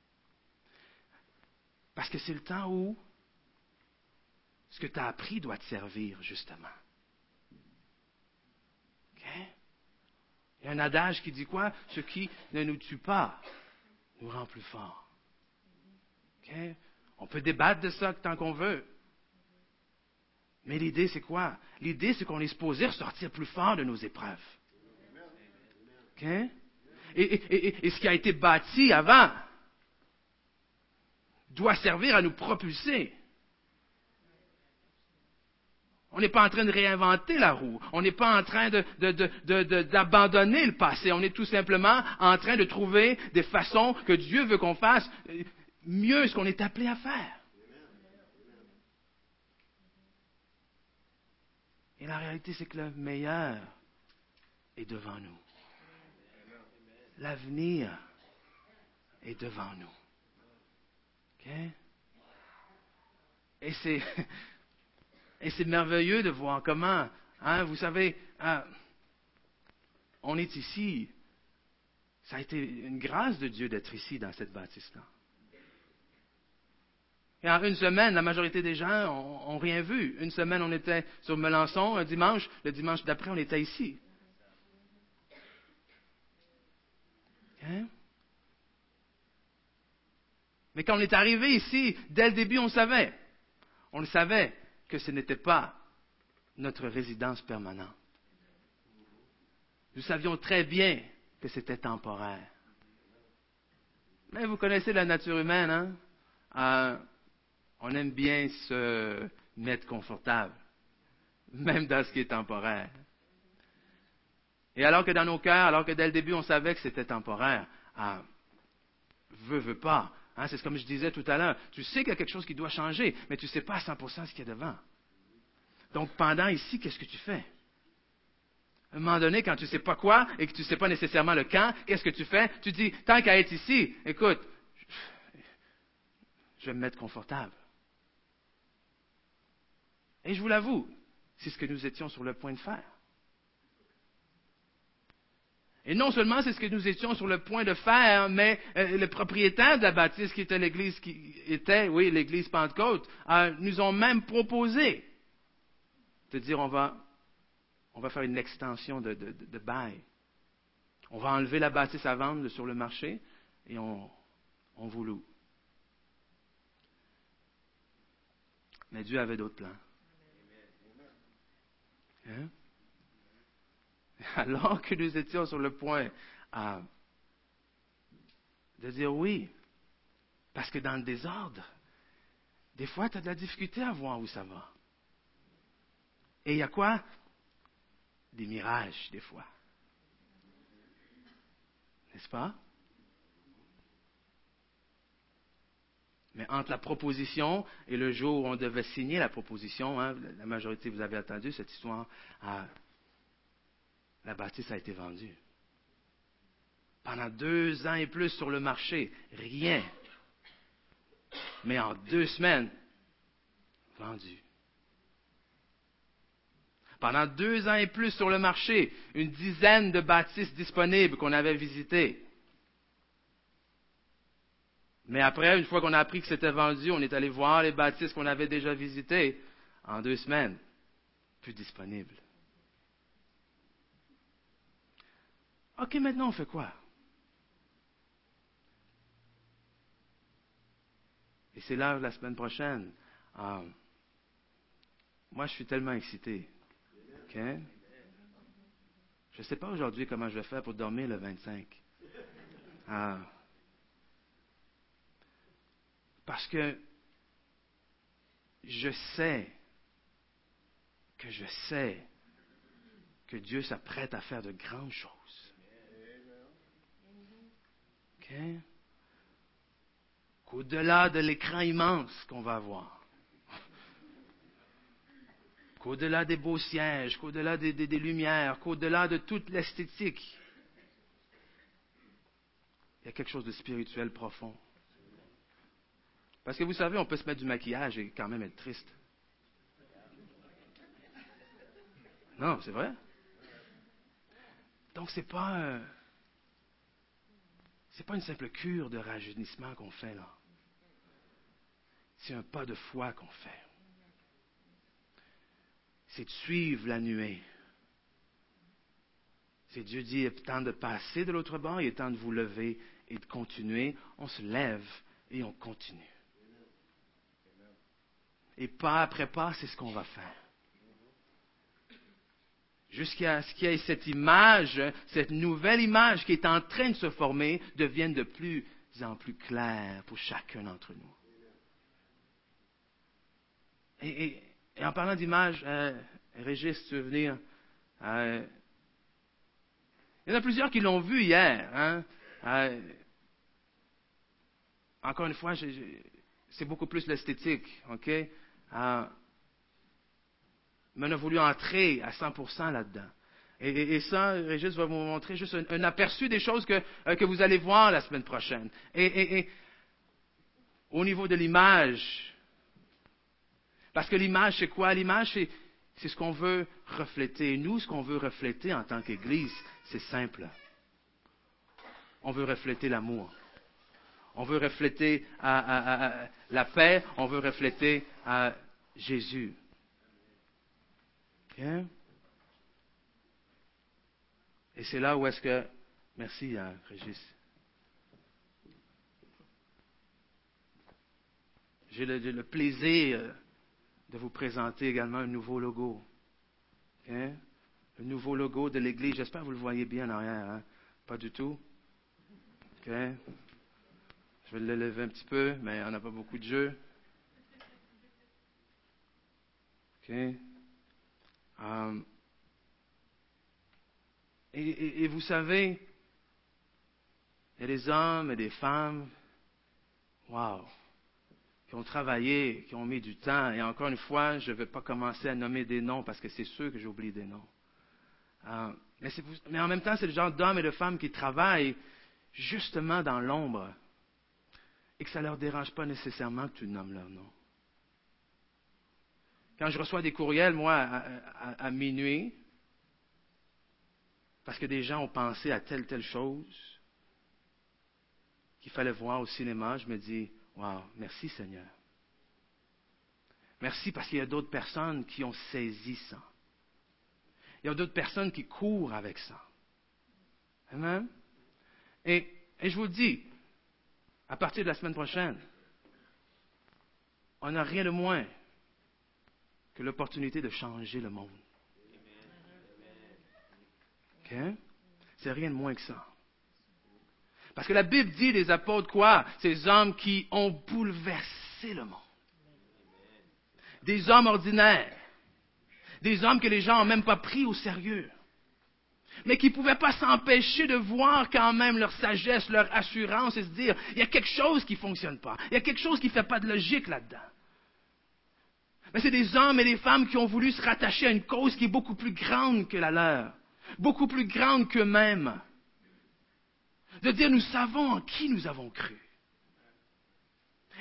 Parce que c'est le temps où ce que tu as appris doit te servir, justement. Il y a un adage qui dit quoi? Ce qui ne nous tue pas nous rend plus forts. On peut débattre de ça tant qu'on veut. Mais l'idée, c'est quoi? L'idée, c'est qu'on est supposé ressortir plus fort de nos épreuves. et, ce qui a été bâti avant doit servir à nous propulser. On n'est pas en train de réinventer la roue. On n'est pas en train d'abandonner le passé. On est tout simplement en train de trouver des façons que Dieu veut qu'on fasse mieux ce qu'on est appelé à faire. Et la réalité, c'est que le meilleur est devant nous. L'avenir est devant nous. et c'est, et c'est merveilleux de voir comment, hein, vous savez, hein, on est ici. Ça a été une grâce de Dieu d'être ici dans cette bâtisse-là. Et en une semaine, la majorité des gens n'ont rien vu. Une semaine, on était sur Melançon, un dimanche. Le dimanche d'après, on était ici. Hein? Mais quand on est arrivé ici, dès le début, on savait. On le savait que ce n'était pas notre résidence permanente. Nous savions très bien que c'était temporaire. Mais vous connaissez la nature humaine, hein? Euh, on aime bien se mettre confortable, même dans ce qui est temporaire. Et alors que dans nos cœurs, alors que dès le début on savait que c'était temporaire, ah, veux, veux pas. Hein, c'est comme je disais tout à l'heure, tu sais qu'il y a quelque chose qui doit changer, mais tu ne sais pas à 100% ce qu'il y a devant. Donc pendant ici, qu'est-ce que tu fais? À un moment donné, quand tu ne sais pas quoi et que tu ne sais pas nécessairement le quand, qu'est-ce que tu fais? Tu dis, tant qu'à être ici, écoute, je vais me mettre confortable. Et je vous l'avoue, c'est ce que nous étions sur le point de faire. Et non seulement c'est ce que nous étions sur le point de faire, mais euh, le propriétaire de la bâtisse, qui était l'église qui était, oui, l'église Pentecôte, euh, nous ont même proposé de dire on va, on va faire une extension de, de, bail. On va enlever la bâtisse à vendre sur le marché et on, on vous loue. Mais Dieu avait d'autres plans. Hein? Alors que nous étions sur le point de dire oui, parce que dans le désordre, des fois, tu as de la difficulté à voir où ça va. Et il y a quoi? Des mirages, des fois. N'est-ce pas? Mais entre la proposition et le jour où on devait signer la proposition, hein, la majorité, vous avez entendu cette histoire, la bâtisse a été vendue. Pendant deux ans et plus sur le marché, rien. Mais en deux semaines, vendu. Pendant deux ans et plus sur le marché, une dizaine de bâtisses disponibles qu'on avait visitées. Mais après, une fois qu'on a appris que c'était vendu, on est allé voir les bâtisses qu'on avait déjà visitées en deux semaines, plus disponibles. OK, maintenant on fait quoi? Et c'est là la semaine prochaine. Ah, moi, je suis tellement excité. OK? Je ne sais pas aujourd'hui comment je vais faire pour dormir le 25. Ah. Parce que je sais que je sais que Dieu s'apprête à faire de grandes choses. Qu'au-delà de l'écran immense qu'on va avoir, qu'au-delà des beaux sièges, qu'au-delà des, des lumières, qu'au-delà de toute l'esthétique, il y a quelque chose de spirituel profond. Parce que vous savez, on peut se mettre du maquillage et quand même être triste. Non, c'est vrai. Donc, ce n'est pas, c'est pas une simple cure de rajeunissement qu'on fait là. C'est un pas de foi qu'on fait. C'est de suivre la nuée. C'est Dieu dit, il est temps de passer de l'autre bord, il est temps de vous lever et de continuer. On se lève et on continue. Et pas après pas, c'est ce qu'on va faire jusqu'à ce qu'il y ait cette image, cette nouvelle image qui est en train de se former, devienne de plus en plus claire pour chacun d'entre nous. Et, en parlant d'image, euh, Régis, tu veux venir? Euh, il y en a plusieurs qui l'ont vu hier. Hein? Euh, encore une fois, c'est beaucoup plus l'esthétique, ok? mais on a voulu entrer à 100% là-dedans. Et, ça, Régis va vous montrer juste un, aperçu des choses que, euh, que, vous allez voir la semaine prochaine. Et, au niveau de l'image, Parce que l'image, c'est quoi? L'image, c'est, ce qu'on veut refléter. Et nous, ce qu'on veut refléter en tant qu'Église, c'est simple. On veut refléter l'amour. On veut refléter la paix. On veut refléter Jésus. Et c'est là où est-ce que... Merci, hein, Régis. J'ai le, plaisir de vous présenter également un nouveau logo. Le nouveau logo de l'Église. J'espère que vous le voyez bien en arrière. Hein? Pas du tout. Je vais le lever un petit peu, mais on n'a pas beaucoup de jeu. Um, et, vous savez, il y a des hommes et des femmes, wow, qui ont travaillé, qui ont mis du temps. Et encore une fois, je ne vais pas commencer à nommer des noms parce que c'est sûr que j'oublie des noms. Um, mais, mais, en même temps, c'est le genre d'hommes et de femmes qui travaillent justement dans l'ombre et que ça ne leur dérange pas nécessairement que tu nommes leur nom. Quand je reçois des courriels, moi, à, minuit, parce que des gens ont pensé à telle, telle chose qu'il fallait voir au cinéma, je me dis, wow, merci Seigneur. Merci parce qu'il y a d'autres personnes qui ont saisi ça. Il y a d'autres personnes qui courent avec ça. Amen. Et, et je vous dis, à partir de la semaine prochaine, on n'a rien de moins que l'opportunité de changer le monde. C'est rien de moins que ça. Parce que la Bible dit des apôtres quoi? Ces hommes qui ont bouleversé le monde. Des hommes ordinaires. Des hommes que les gens n'ont même pas pris au sérieux. Mais qui ne pouvaient pas s'empêcher de voir quand même leur sagesse, leur assurance et se dire, il y a quelque chose qui ne fonctionne pas. Il y a quelque chose qui ne fait pas de logique là-dedans. Mais c'est des hommes et des femmes qui ont voulu se rattacher à une cause qui est beaucoup plus grande que la leur, beaucoup plus grande qu'eux-mêmes. De dire, nous savons en qui nous avons cru.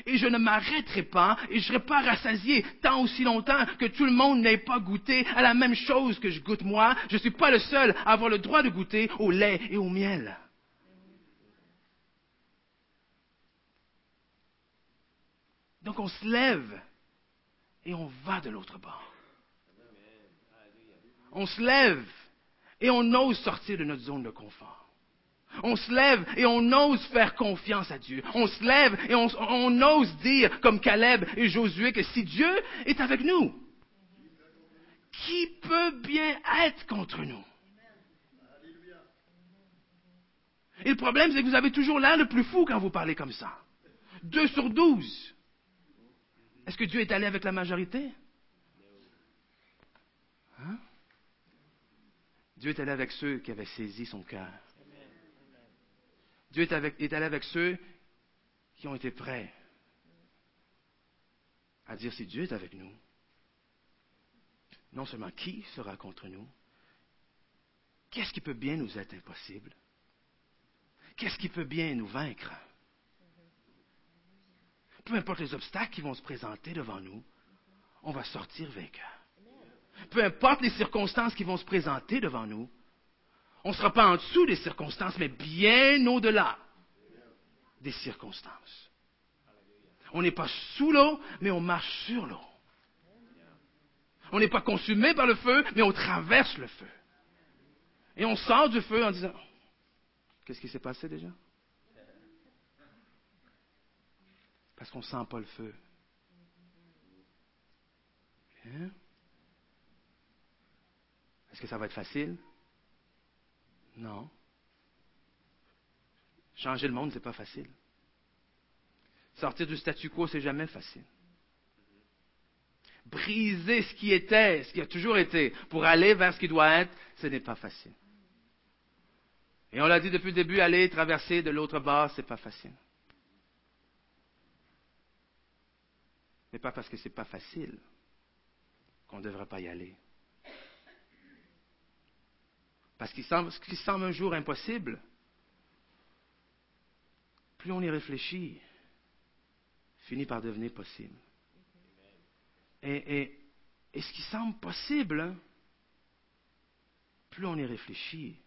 Et je ne m'arrêterai pas et je ne serai pas rassasié tant aussi longtemps que tout le monde n'ait pas goûté à la même chose que je goûte moi. Je ne suis pas le seul à avoir le droit de goûter au lait et au miel. Donc on se lève et on va de l'autre bord. On se lève et on ose sortir de notre zone de confort. On se lève et on ose faire confiance à Dieu. On se lève et on, ose dire, comme Caleb et Josué, que si Dieu est avec nous, qui peut bien être contre nous? Et le problème, c'est que vous avez toujours l'air le plus fou quand vous parlez comme ça. Deux sur douze. Est-ce que Dieu est allé avec la majorité? Hein? Dieu est allé avec ceux qui avaient saisi son cœur. Dieu est, allé avec ceux qui ont été prêts à dire si Dieu est avec nous, non seulement qui sera contre nous, qu'est-ce qui peut bien nous être impossible? Qu'est-ce qui peut bien nous vaincre? peu importe les obstacles qui vont se présenter devant nous, on va sortir vainqueur. Peu importe les circonstances qui vont se présenter devant nous, on ne sera pas en dessous des circonstances, mais bien au-delà des circonstances. On n'est pas sous l'eau, mais on marche sur l'eau. On n'est pas consumé par le feu, mais on traverse le feu. Et on sort du feu en disant, qu'est-ce qui s'est passé déjà? Parce qu'on ne sent pas le feu. Hein? Est-ce que ça va être facile? Non. Changer le monde, ce n'est pas facile. Sortir du statu quo, c'est jamais facile. Briser ce qui était, ce qui a toujours été, pour aller vers ce qui doit être, ce n'est pas facile. Et on l'a dit depuis le début, aller traverser de l'autre bord, ce n'est pas facile. mais pas parce que ce n'est pas facile qu'on ne devrait pas y aller. Parce semble, ce qui semble un jour impossible, plus on y réfléchit, finit par devenir possible. Et, ce qui semble possible, plus on y réfléchit,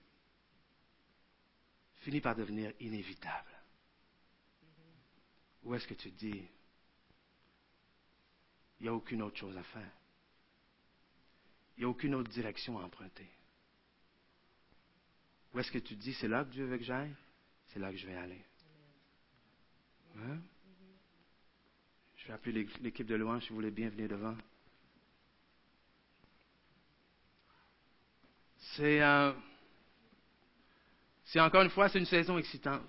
finit par devenir inévitable. Où est-ce que tu dis, il n'y a aucune autre chose à faire? Il n'y a aucune autre direction à emprunter. Où est-ce que tu te dis, c'est là que Dieu veut que j'aille? C'est là que je vais aller. Hein? Je vais appeler l'équipe de louange si vous voulez bien venir devant. C'est, euh, c'est encore une fois, c'est une saison excitante.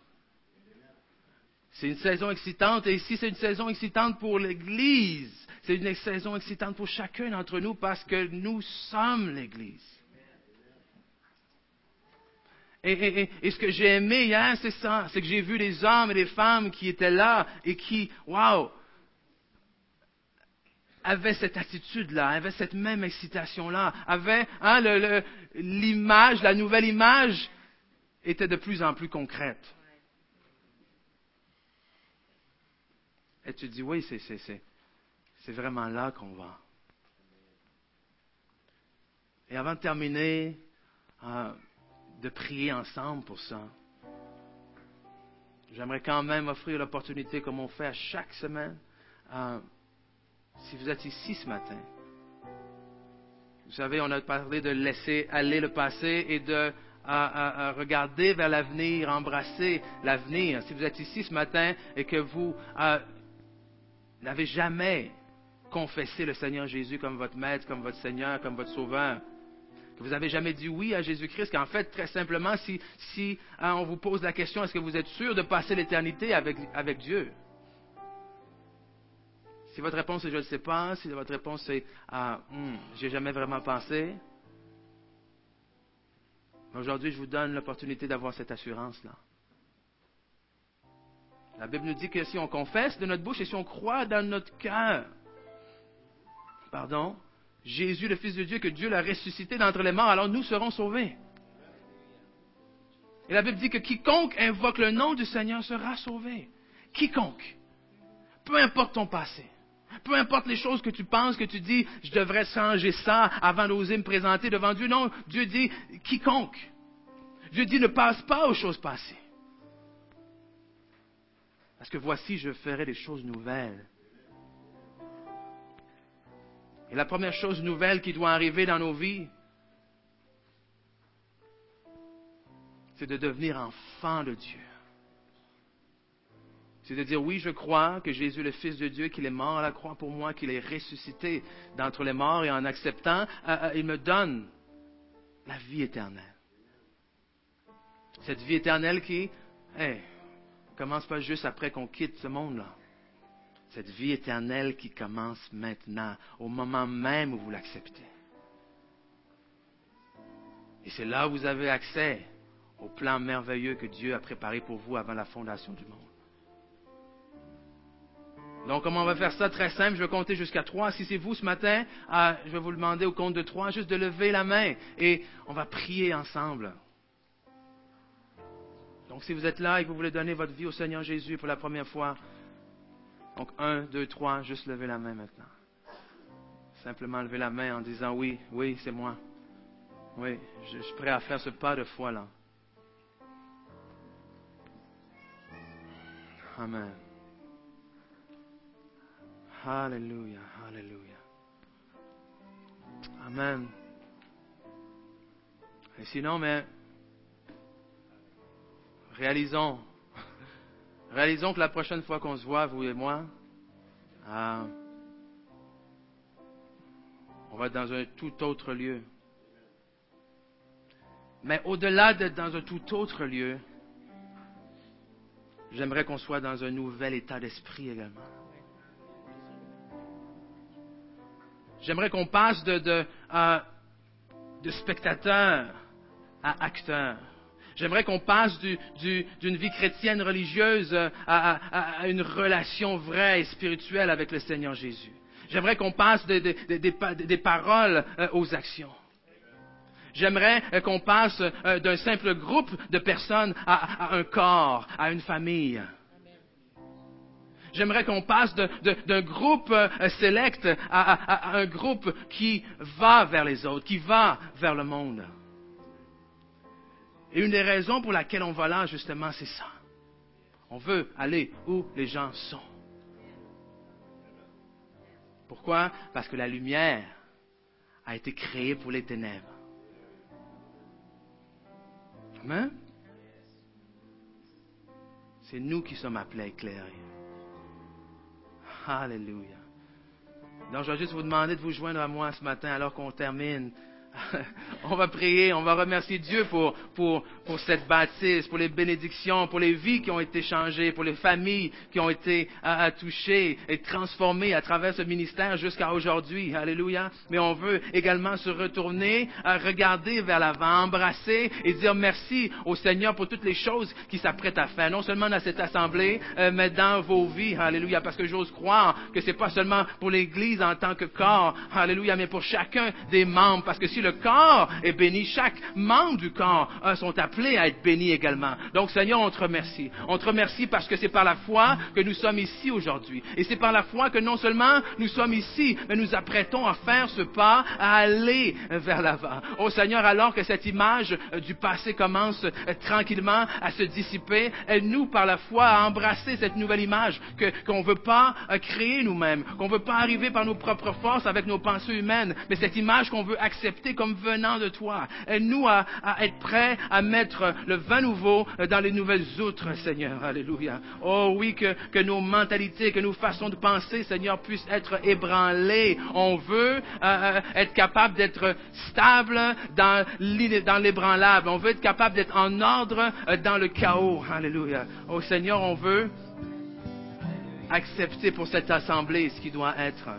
C'est une saison excitante et ici c'est une saison excitante pour l'Église. C'est une saison excitante pour chacun d'entre nous parce que nous sommes l'Église. Et, ce que j'ai aimé hier, c'est ça, c'est que j'ai vu des hommes et des femmes qui étaient là et qui, waouh, avaient cette attitude-là, avaient cette même excitation-là, avaient hein, l'image, la nouvelle image était de plus en plus concrète. Et tu te dis, oui, c'est vraiment là qu'on va. Et avant de terminer, euh, de prier ensemble pour ça, j'aimerais quand même offrir l'opportunité, comme on fait à chaque semaine, si vous êtes ici ce matin. Vous savez, on a parlé de laisser aller le passé et de regarder vers l'avenir, embrasser l'avenir. Si vous êtes ici ce matin et que vous n'avez jamais confessé le Seigneur Jésus comme votre maître, comme votre Seigneur, comme votre Sauveur, que vous n'avez jamais dit oui à Jésus-Christ, qu'en fait, très simplement, si, hein, on vous pose la question, est-ce que vous êtes sûr de passer l'éternité avec, avec Dieu? Si votre réponse est je ne sais pas, si votre réponse est ah, hmm, j'ai jamais vraiment pensé, aujourd'hui, je vous donne l'opportunité d'avoir cette assurance-là. La Bible nous dit que si on confesse de notre bouche et si on croit dans notre cœur, pardon, Jésus, le Fils de Dieu, que Dieu l'a ressuscité d'entre les morts, alors nous serons sauvés. Et la Bible dit que quiconque invoque le nom du Seigneur sera sauvé. Quiconque. Peu importe ton passé. Peu importe les choses que tu penses, que tu dis, je devrais changer ça avant d'oser me présenter devant Dieu. Non, Dieu dit, quiconque. Dieu dit, ne passe pas aux choses passées. Parce que voici, je ferai des choses nouvelles. La première chose nouvelle qui doit arriver dans nos vies, c'est de devenir enfant de Dieu. C'est de dire, oui, je crois que Jésus le Fils de Dieu, qu'il est mort à la croix pour moi, qu'il est ressuscité d'entre les morts, et en acceptant, euh, euh, il me donne la vie éternelle. Cette vie éternelle qui, hey, commence pas juste après qu'on quitte ce monde-là. Cette vie éternelle qui commence maintenant, au moment même où vous l'acceptez. Et c'est là où vous avez accès au plan merveilleux que Dieu a préparé pour vous avant la fondation du monde. Donc, comment on va faire ça? Très simple, je vais compter jusqu'à trois. Si c'est vous ce matin, ah, je vais vous demander au compte de trois juste de lever la main et on va prier ensemble. Donc, si vous êtes là et que vous voulez donner votre vie au Seigneur Jésus pour la première fois, donc un, deux, trois, juste lever la main maintenant. Simplement lever la main en disant oui, oui, c'est moi. Oui, je, suis prêt à faire ce pas de foi là. Amen. Alléluia, Alléluia. Amen. Et sinon, mais réalisons, réalisons que la prochaine fois qu'on se voit, vous et moi, euh, on va être dans un tout autre lieu. Mais au-delà d'être dans un tout autre lieu, j'aimerais qu'on soit dans un nouvel état d'esprit également. J'aimerais qu'on passe de, de, euh, de spectateur à acteur. J'aimerais qu'on passe d'une vie chrétienne religieuse euh, à, une relation vraie et spirituelle avec le Seigneur Jésus. J'aimerais qu'on passe des paroles euh, aux actions. J'aimerais euh, qu'on passe d'un simple groupe de personnes à, un corps, à une famille. J'aimerais qu'on passe d'un groupe euh, sélect à, un groupe qui va vers les autres, qui va vers le monde. Et une des raisons pour laquelle on va là, justement, c'est ça. On veut aller où les gens sont. Pourquoi? Parce que la lumière a été créée pour les ténèbres. Amen? C'est nous qui sommes appelés à éclairer. Alléluia. Donc, je vais juste vous demander de vous joindre à moi ce matin alors qu'on termine on va prier, on va remercier Dieu pour, pour, pour cette bâtisse, pour les bénédictions, pour les vies qui ont été changées, pour les familles qui ont été à, touchées et transformées à travers ce ministère jusqu'à aujourd'hui. Alléluia. Mais on veut également se retourner, à regarder vers l'avant, embrasser et dire merci au Seigneur pour toutes les choses qu'il s'apprête à faire, non seulement dans cette assemblée, euh, mais dans vos vies. Alléluia. Parce que j'ose croire que c'est pas seulement pour l'Église en tant que corps. Alléluia. Mais pour chacun des membres. Parce que si le corps est béni, chaque membre du corps euh, sont appelés à être bénis également. Donc Seigneur, on te remercie. On te remercie parce que c'est par la foi que nous sommes ici aujourd'hui. Et c'est par la foi que non seulement nous sommes ici, mais nous apprêtons à faire ce pas, à aller vers l'avant. Oh Seigneur, alors que cette image euh, du passé commence euh, tranquillement à se dissiper, aide-nous par la foi à embrasser cette nouvelle image qu'on ne veut pas créer nous-mêmes, qu'on ne veut pas arriver par nos propres forces avec nos pensées humaines, mais cette image qu'on veut accepter comme venant de toi. Aide-nous à, être prêts à mettre le vin nouveau dans les nouvelles outres, Seigneur. Alléluia. Oh oui, que, nos mentalités, que nos façons de penser, Seigneur, puissent être ébranlées. On veut euh, euh, être capable d'être stable dans l'ébranlable. On veut être capable d'être en ordre euh, dans le chaos. Alléluia. Oh Seigneur, on veut accepter pour cette assemblée ce qui doit être.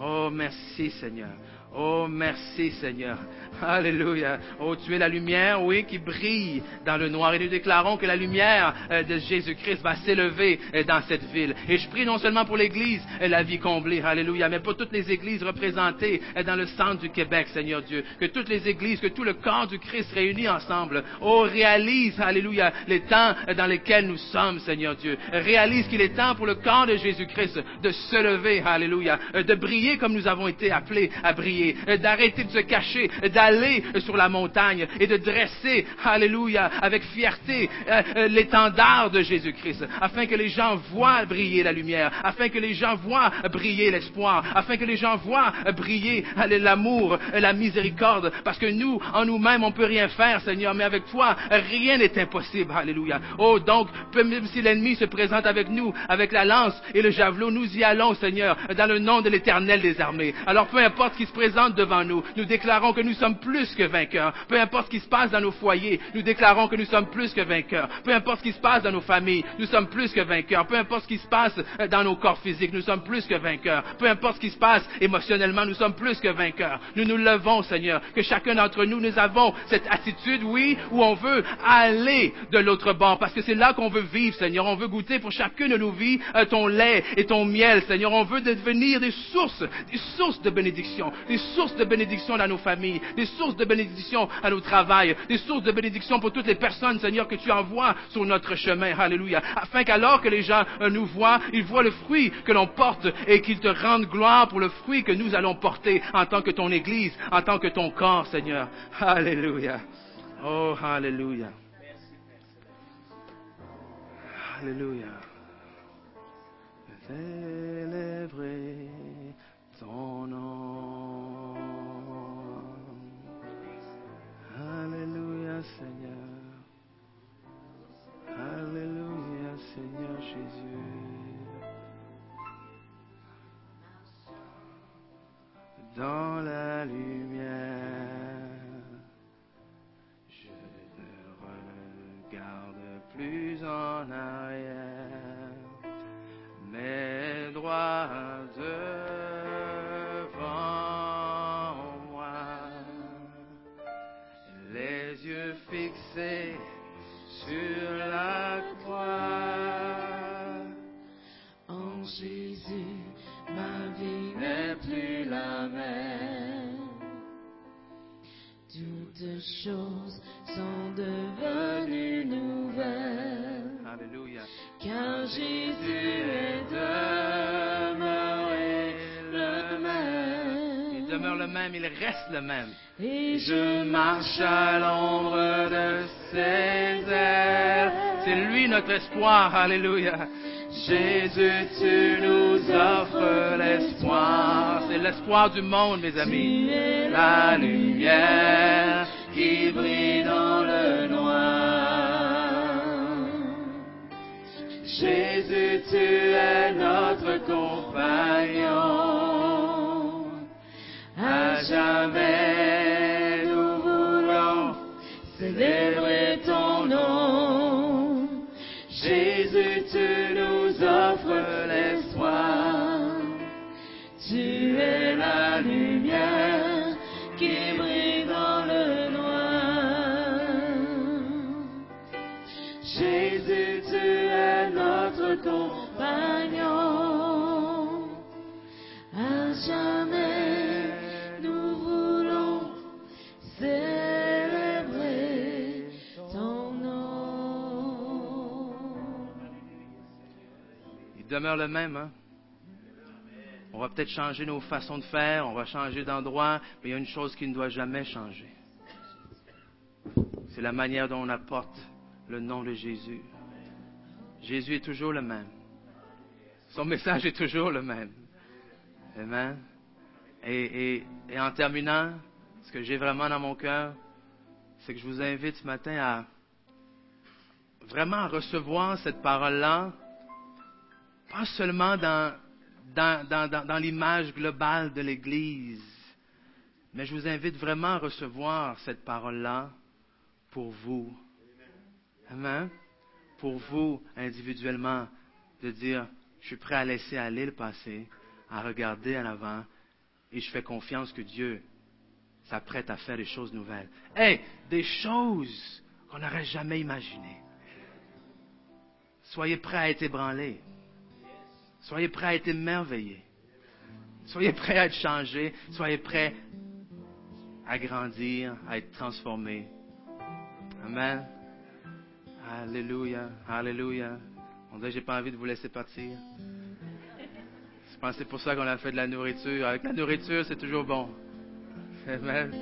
Oh, merci Seigneur. Oh, merci Seigneur. Alléluia. Oh, tu es la lumière, oui, qui brille dans le noir. Et nous déclarons que la lumière euh, de Jésus-Christ va s'élever euh, dans cette ville. Et je prie non seulement pour l'Église, euh, la vie comblée, Alléluia, mais pour toutes les églises représentées dans le centre du Québec, Seigneur Dieu. Que toutes les églises, que tout le corps du Christ réunis ensemble, oh, réalise, Alléluia, les temps dans lesquels nous sommes, Seigneur Dieu. Réalise qu'il est temps pour le corps de Jésus-Christ de se lever, Alléluia, de briller comme nous avons été appelés à briller, d'arrêter de se cacher, d'aller sur la montagne et de dresser, alléluia, avec fierté euh, euh, l'étendard de Jésus-Christ, afin que les gens voient briller la lumière, afin que les gens voient briller l'espoir, afin que les gens voient briller l'amour, la miséricorde, parce que nous, en nous-mêmes, on peut rien faire, Seigneur, mais avec toi, rien n'est impossible, alléluia. Oh, donc, même si l'ennemi se présente avec nous, avec la lance et le javelot, nous y allons, Seigneur, dans le nom de l'Éternel des armées. Alors, peu importe ce qui se présente devant nous, nous déclarons que nous sommes plus que vainqueurs. Peu importe ce qui se passe dans nos foyers, nous déclarons que nous sommes plus que vainqueurs. Peu importe ce qui se passe dans nos familles, nous sommes plus que vainqueurs. Peu importe ce qui se passe euh, dans nos corps physiques, nous sommes plus que vainqueurs. Peu importe ce qui se passe émotionnellement, nous sommes plus que vainqueurs. Nous nous levons, Seigneur, que chacun d'entre nous, nous avons cette attitude, oui, où on veut aller de l'autre bord, parce que c'est là qu'on veut vivre, Seigneur. On veut goûter pour chacune de nos vies euh, ton lait et ton miel, Seigneur. On veut devenir des sources, des sources de bénédiction, des sources de bénédiction dans nos familles, des sources de bénédiction à nos travails, des sources de bénédiction pour toutes les personnes, Seigneur, que tu envoies sur notre chemin. Alléluia. Afin qu'alors que les gens euh, nous voient, ils voient le fruit que l'on porte et qu'ils te rendent gloire pour le fruit que nous allons porter en tant que ton Église, en tant que ton corps, Seigneur. Alléluia. Oh, Alléluia. Alléluia. Célébrer Dans la lumière, même, il reste le même. Et Je marche à l'ombre de ses ailes. C'est lui notre espoir. Alléluia. Jésus, tu nous offres l'espoir. C'est l'espoir du monde, mes amis. Tu es La lumière qui brille dans le noir. Jésus, tu es notre compagnon. À jamais nous voulons demeure le même, hein? On va peut-être changer nos façons de faire, on va changer d'endroit, mais il y a une chose qui ne doit jamais changer. C'est la manière dont on apporte le nom de Jésus. Jésus est toujours le même. Son message est toujours le même. Amen. Et, en terminant, ce que j'ai vraiment dans mon cœur, c'est que je vous invite ce matin à vraiment recevoir cette parole-là pas seulement dans, dans, dans, dans, l'image globale de l'Église, mais je vous invite vraiment à recevoir cette parole-là pour vous. Amen. Pour vous, individuellement, de dire, je suis prêt à laisser aller le passé, à regarder en avant, et je fais confiance que Dieu s'apprête à faire des choses nouvelles. Hey, des choses qu'on n'aurait jamais imaginées. Soyez prêts à être ébranlés. Soyez prêts à être émerveillés. Soyez prêts à être changés. Soyez prêts à grandir, à être transformés. Amen. Alléluia. Alléluia. On dirait que j'ai pas envie de vous laisser partir. Je pense que c'est pour ça qu'on a fait de la nourriture. Avec la nourriture, c'est toujours bon. Amen.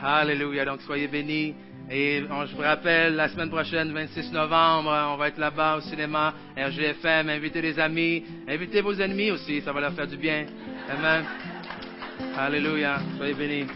Alléluia. Donc, soyez bénis. Et je vous rappelle, la semaine prochaine, 26 novembre, on va être là-bas au cinéma, RGFM. Invitez les amis. Invitez vos ennemis aussi. Ça va leur faire du bien. Amen. Alléluia. Soyez bénis.